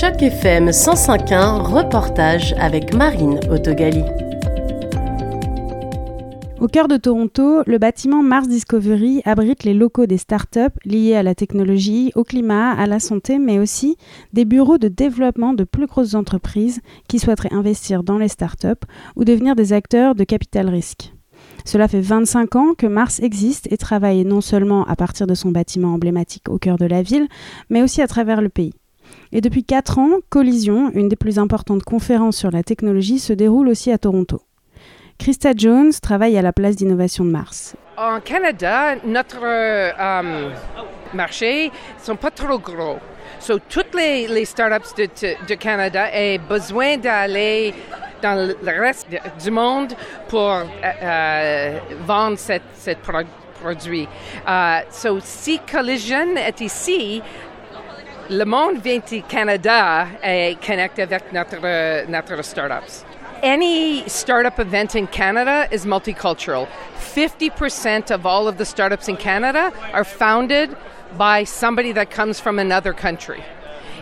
Choc FM 105.1, reportage avec Marine Autogali. Au cœur de Toronto, le bâtiment Mars Discovery abrite les locaux des startups liés à la technologie, au climat, à la santé, mais aussi des bureaux de développement de plus grosses entreprises qui souhaiteraient investir dans les startups ou devenir des acteurs de capital risque. Cela fait 25 ans que Mars existe et travaille non seulement à partir de son bâtiment emblématique au cœur de la ville, mais aussi à travers le pays. Et depuis 4 ans, Collision, une des plus importantes conférences sur la technologie, se déroule aussi à Toronto. Krista Jones travaille à la place d'innovation de Mars. En Canada, notre euh, marché sont pas trop gros. So, toutes les, les startups de, de, Canada ont besoin d'aller dans le reste du monde pour euh, euh, vendre ce produit. Uh, so, si Collision est ici, le monde vient du Canada et connecte avec notre, euh, notre startups. Any startup event in Canada is multicultural. 50% of all of the startups in Canada are founded by somebody that comes from another country.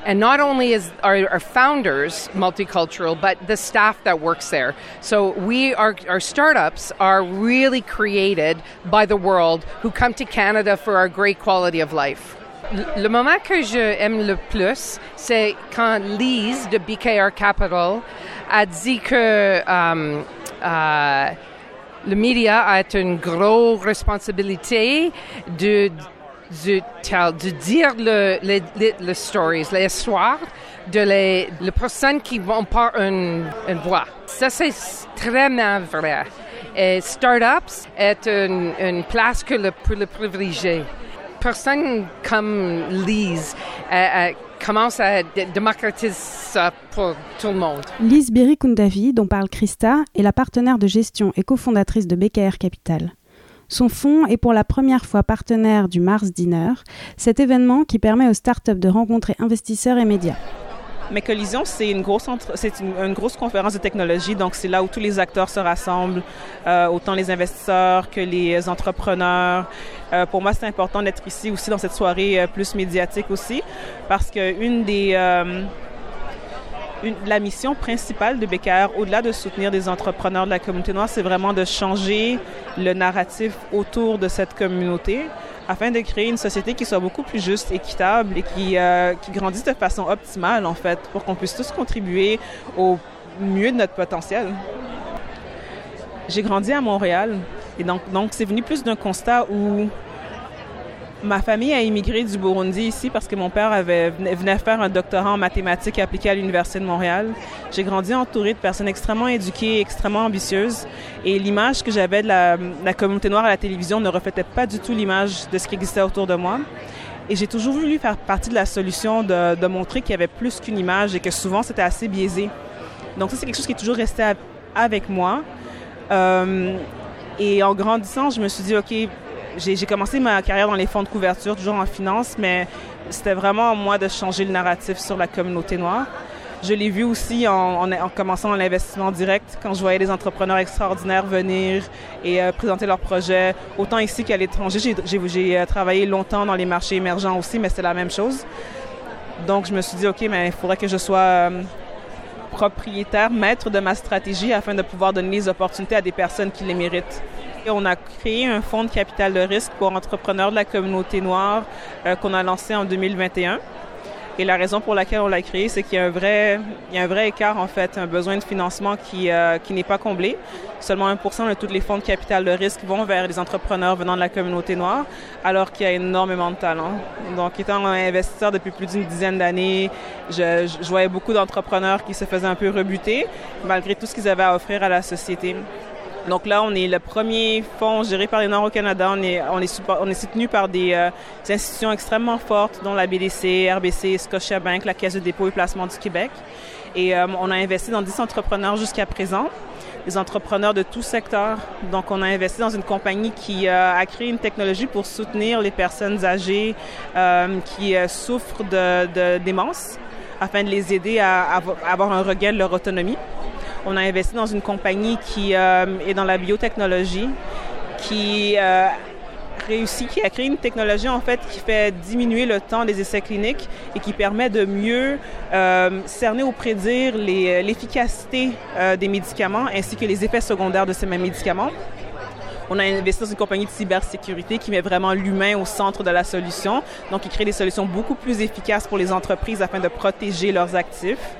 And not only is our, our, founders multicultural, but the staff that works there. So we are, our startups are really created by the world who come to Canada for our great quality of life. Le moment que j'aime le plus, c'est quand Lise de BKR Capital a dit que um, uh, le média a une grosse responsabilité de, de, de dire le, les, les, stories, les histoires de les, les personnes qui vont pas une, une voix. Ça, c'est très vrai. Et Startups est une, une place que le, pour le privilégié. Personne comme Lise euh, euh, à démocratiser ça pour tout le monde. Lise Birikundavi, dont parle Christa, est la partenaire de gestion et cofondatrice de BKR Capital. Son fonds est pour la première fois partenaire du Mars Dinner, cet événement qui permet aux startups de rencontrer investisseurs et médias. Mais Collision, c'est une grosse c'est une, grosse conférence de technologie, donc c'est là où tous les acteurs se rassemblent, euh, autant les investisseurs que les entrepreneurs. Euh, pour moi, c'est important d'être ici aussi dans cette soirée euh, plus médiatique aussi, parce que une des la mission principale de BKR, au-delà de soutenir des entrepreneurs de la communauté noire, c'est vraiment de changer le narratif autour de cette communauté afin de créer une société qui soit beaucoup plus juste, équitable et qui, euh, qui grandisse de façon optimale, en fait, pour qu'on puisse tous contribuer au mieux de notre potentiel. J'ai grandi à Montréal et donc, donc c'est venu plus d'un constat où Ma famille a immigré du Burundi ici parce que mon père avait, venait faire un doctorat en mathématiques appliquées à l'Université de Montréal. J'ai grandi entouré de personnes extrêmement éduquées, extrêmement ambitieuses. Et l'image que j'avais de la, communauté noire à la télévision ne reflétait pas du tout l'image de ce qui existait autour de moi. Et j'ai toujours voulu faire partie de la solution de, montrer qu'il y avait plus qu'une image et que souvent c'était assez biaisé. Donc ça, c'est quelque chose qui est toujours resté avec moi. Euh, et en grandissant, je me suis dit, OK, j'ai commencé ma carrière dans les fonds de couverture, toujours en finance, mais c'était vraiment à moi de changer le narratif sur la communauté noire. Je l'ai vu aussi en, en, commençant l'investissement direct, quand je voyais des entrepreneurs extraordinaires venir et euh, présenter leurs projets, autant ici qu'à l'étranger. J'ai euh, travaillé longtemps dans les marchés émergents aussi, mais c'est la même chose. Donc, je me suis dit, OK, mais il faudrait que je sois euh, propriétaire, maître de ma stratégie afin de pouvoir donner les opportunités à des personnes qui les méritent. On a créé un fonds de capital de risque pour entrepreneurs de la communauté noire euh, qu'on a lancé en 2021. Et la raison pour laquelle on l'a créé, c'est qu'il y a un vrai, il y a un vrai écart en fait, un besoin de financement qui euh, qui n'est pas comblé. Seulement 1% de tous les fonds de capital de risque vont vers les entrepreneurs venant de la communauté noire, alors qu'il y a énormément de talent. Donc, étant investisseur depuis plus d'une dizaine d'années, je voyais beaucoup d'entrepreneurs qui se faisaient un peu rebuter, malgré tout ce qu'ils avaient à offrir à la société. Donc là, on est le premier fonds géré par les Nord au Canada. On est, on est, soutenu par des, euh, institutions extrêmement fortes, dont la BDC, RBC, Scotiabank, la Caisse de dépôt et placement du Québec. Et euh, on a investi dans 10 entrepreneurs jusqu'à présent, des entrepreneurs de tout secteur. Donc, on a investi dans une compagnie qui euh, a créé une technologie pour soutenir les personnes âgées qui souffrent de, démence afin de les aider à avoir un regain de leur autonomie. On a investi dans une compagnie qui euh, est dans la biotechnologie, qui euh, réussi, qui a créé une technologie en fait qui fait diminuer le temps des essais cliniques et qui permet de mieux euh, cerner ou prédire l'efficacité des médicaments ainsi que les effets secondaires de ces mêmes médicaments. On a investi dans une compagnie de cybersécurité qui met vraiment l'humain au centre de la solution, donc qui crée des solutions beaucoup plus efficaces pour les entreprises afin de protéger leurs actifs.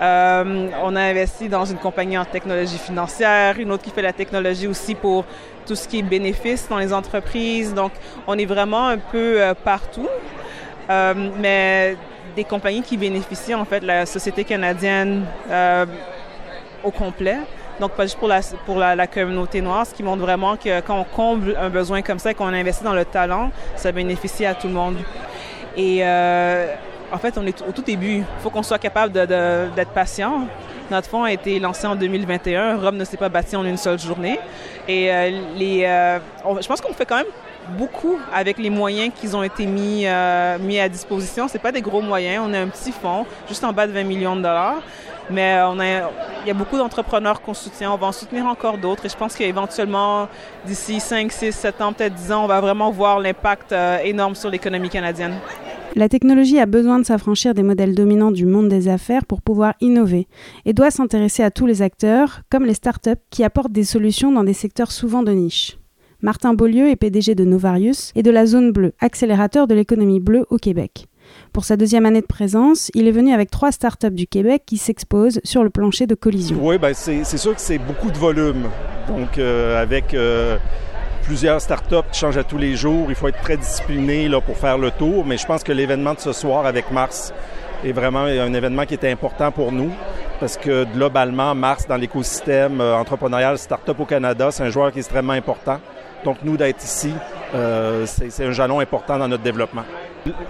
Euh, on a investi dans une compagnie en technologie financière, une autre qui fait la technologie aussi pour tout ce qui est dans les entreprises. Donc, on est vraiment un peu euh, partout. Euh, mais des compagnies qui bénéficient en fait la société canadienne au complet. Donc, pas juste pour la, pour la, communauté noire, ce qui montre vraiment que quand on comble un besoin comme ça, qu'on investit dans le talent, ça bénéficie à tout le monde. Et en fait, on est au tout début. Il faut qu'on soit capable d'être patient. Notre fonds a été lancé en 2021. Rome ne s'est pas bâti en une seule journée. Et euh, euh, je pense qu'on fait quand même beaucoup avec les moyens qui ont été mis, euh, à disposition. C'est pas des gros moyens. On a un petit fonds, juste en bas de 20 millions de dollars. Mais il y a beaucoup d'entrepreneurs qu'on soutient. On va en soutenir encore d'autres. Et je pense qu'éventuellement, d'ici 5, 6, 7 ans, peut-être 10 ans, on va vraiment voir l'impact énorme sur l'économie canadienne. La technologie a besoin de s'affranchir des modèles dominants du monde des affaires pour pouvoir innover et doit s'intéresser à tous les acteurs, comme les startups qui apportent des solutions dans des secteurs souvent de niche. Martin Beaulieu est PDG de Novarius et de la Zone Bleue, accélérateur de l'économie bleue au Québec. Pour sa deuxième année de présence, il est venu avec trois startups du Québec qui s'exposent sur le plancher de collision. Oui, ben c'est sûr que c'est beaucoup de volume. Donc, euh, avec euh, plusieurs startups qui changent à tous les jours. Il faut être très discipliné là, pour faire le tour. Mais je pense que l'événement de ce soir avec Mars est vraiment un événement qui était important pour nous parce que globalement, Mars, dans l'écosystème euh, entrepreneurial startup au Canada, c'est un joueur qui est extrêmement important. Donc, nous, d'être ici, euh, c'est un jalon important dans notre développement.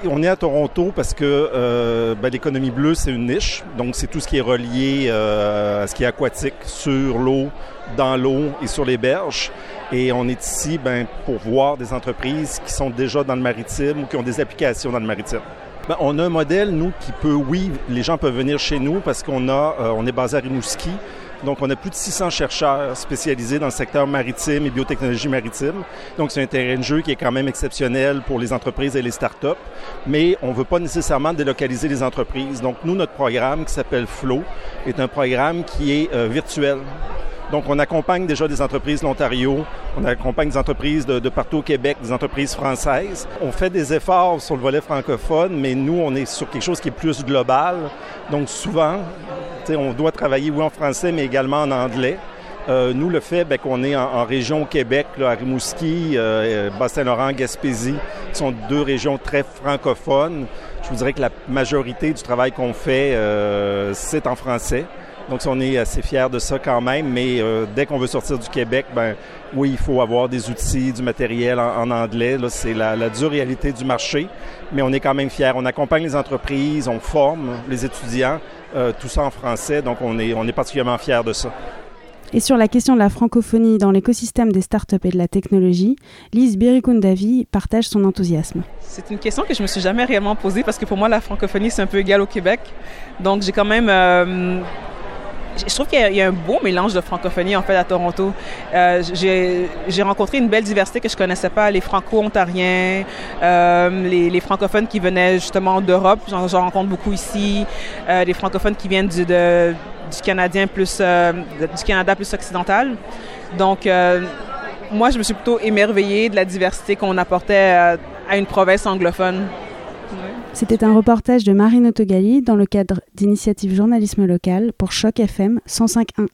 On est à Toronto parce que euh, ben, l'économie bleue, c'est une niche. Donc, c'est tout ce qui est relié euh, à ce qui est aquatique, sur l'eau, dans l'eau et sur les berges. Et on est ici ben, pour voir des entreprises qui sont déjà dans le maritime ou qui ont des applications dans le maritime. Ben, on a un modèle, nous, qui peut, oui, les gens peuvent venir chez nous parce qu'on a, euh, on est basé à Rimouski. Donc, on a plus de 600 chercheurs spécialisés dans le secteur maritime et biotechnologie maritime. Donc, c'est un terrain de jeu qui est quand même exceptionnel pour les entreprises et les startups. Mais on ne veut pas nécessairement délocaliser les entreprises. Donc, nous, notre programme qui s'appelle Flow est un programme qui est euh, virtuel. Donc, on accompagne déjà des entreprises de l'Ontario, on accompagne des entreprises de, partout au Québec, des entreprises françaises. On fait des efforts sur le volet francophone, mais nous, on est sur quelque chose qui est plus global. Donc, souvent, on doit travailler, oui, en français, mais également en anglais. Euh, nous, le fait ben, qu'on est en, région Québec, à Rimouski, euh, Bas-Saint-Laurent, Gaspésie, qui sont deux régions très francophones, je vous dirais que la majorité du travail qu'on fait, euh, c'est en français. Donc, on est assez fiers de ça quand même, mais euh, dès qu'on veut sortir du Québec, ben oui, il faut avoir des outils, du matériel en, anglais. Là, c'est la, dure réalité du marché, mais on est quand même fiers. On accompagne les entreprises, on forme les étudiants, euh, tout ça en français, donc on est, on est particulièrement fiers de ça. Et sur la question de la francophonie dans l'écosystème des startups et de la technologie, Lise Birikundavi partage son enthousiasme. C'est une question que je me suis jamais réellement posée parce que pour moi, la francophonie, c'est un peu égal au Québec. Donc, j'ai quand même euh, je trouve qu'il y, a un beau mélange de francophonie en fait à Toronto. Euh, j'ai rencontré une belle diversité que je connaissais pas, les franco-ontariens, euh, les, francophones qui venaient justement d'Europe, j'en rencontre beaucoup ici, euh, les francophones qui viennent du, du canadien plus du Canada plus occidental. Donc moi, je me suis plutôt émerveillée de la diversité qu'on apportait à une province anglophone. C'était un reportage de Marine Autogali dans le cadre d'initiative journalisme local pour Choc FM 105.1.